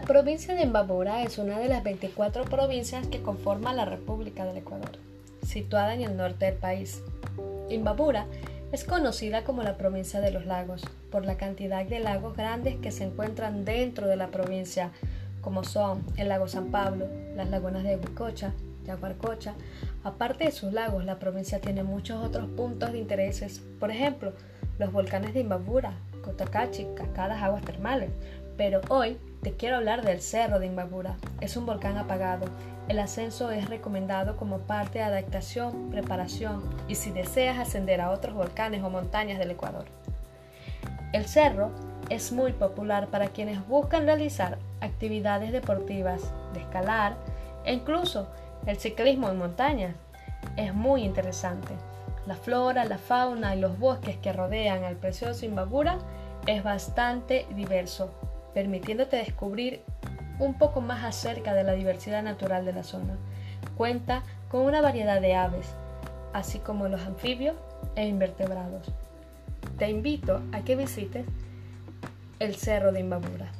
provincia de Imbabura es una de las 24 provincias que conforman la República del Ecuador, situada en el norte del país. Imbabura es conocida como la provincia de los lagos por la cantidad de lagos grandes que se encuentran dentro de la provincia, como son el lago San Pablo, las lagunas de Huicocha, Yaguarcocha. Aparte de sus lagos, la provincia tiene muchos otros puntos de intereses, por ejemplo, los volcanes de Imbabura, Cotacachi, cascadas aguas termales. Pero hoy te quiero hablar del Cerro de Imbabura. Es un volcán apagado. El ascenso es recomendado como parte de adaptación, preparación y si deseas ascender a otros volcanes o montañas del Ecuador. El cerro es muy popular para quienes buscan realizar actividades deportivas, de escalar e incluso el ciclismo en montaña. Es muy interesante. La flora, la fauna y los bosques que rodean al precioso Imbabura es bastante diverso, permitiéndote descubrir un poco más acerca de la diversidad natural de la zona. Cuenta con una variedad de aves, así como los anfibios e invertebrados. Te invito a que visites el Cerro de Imbabura.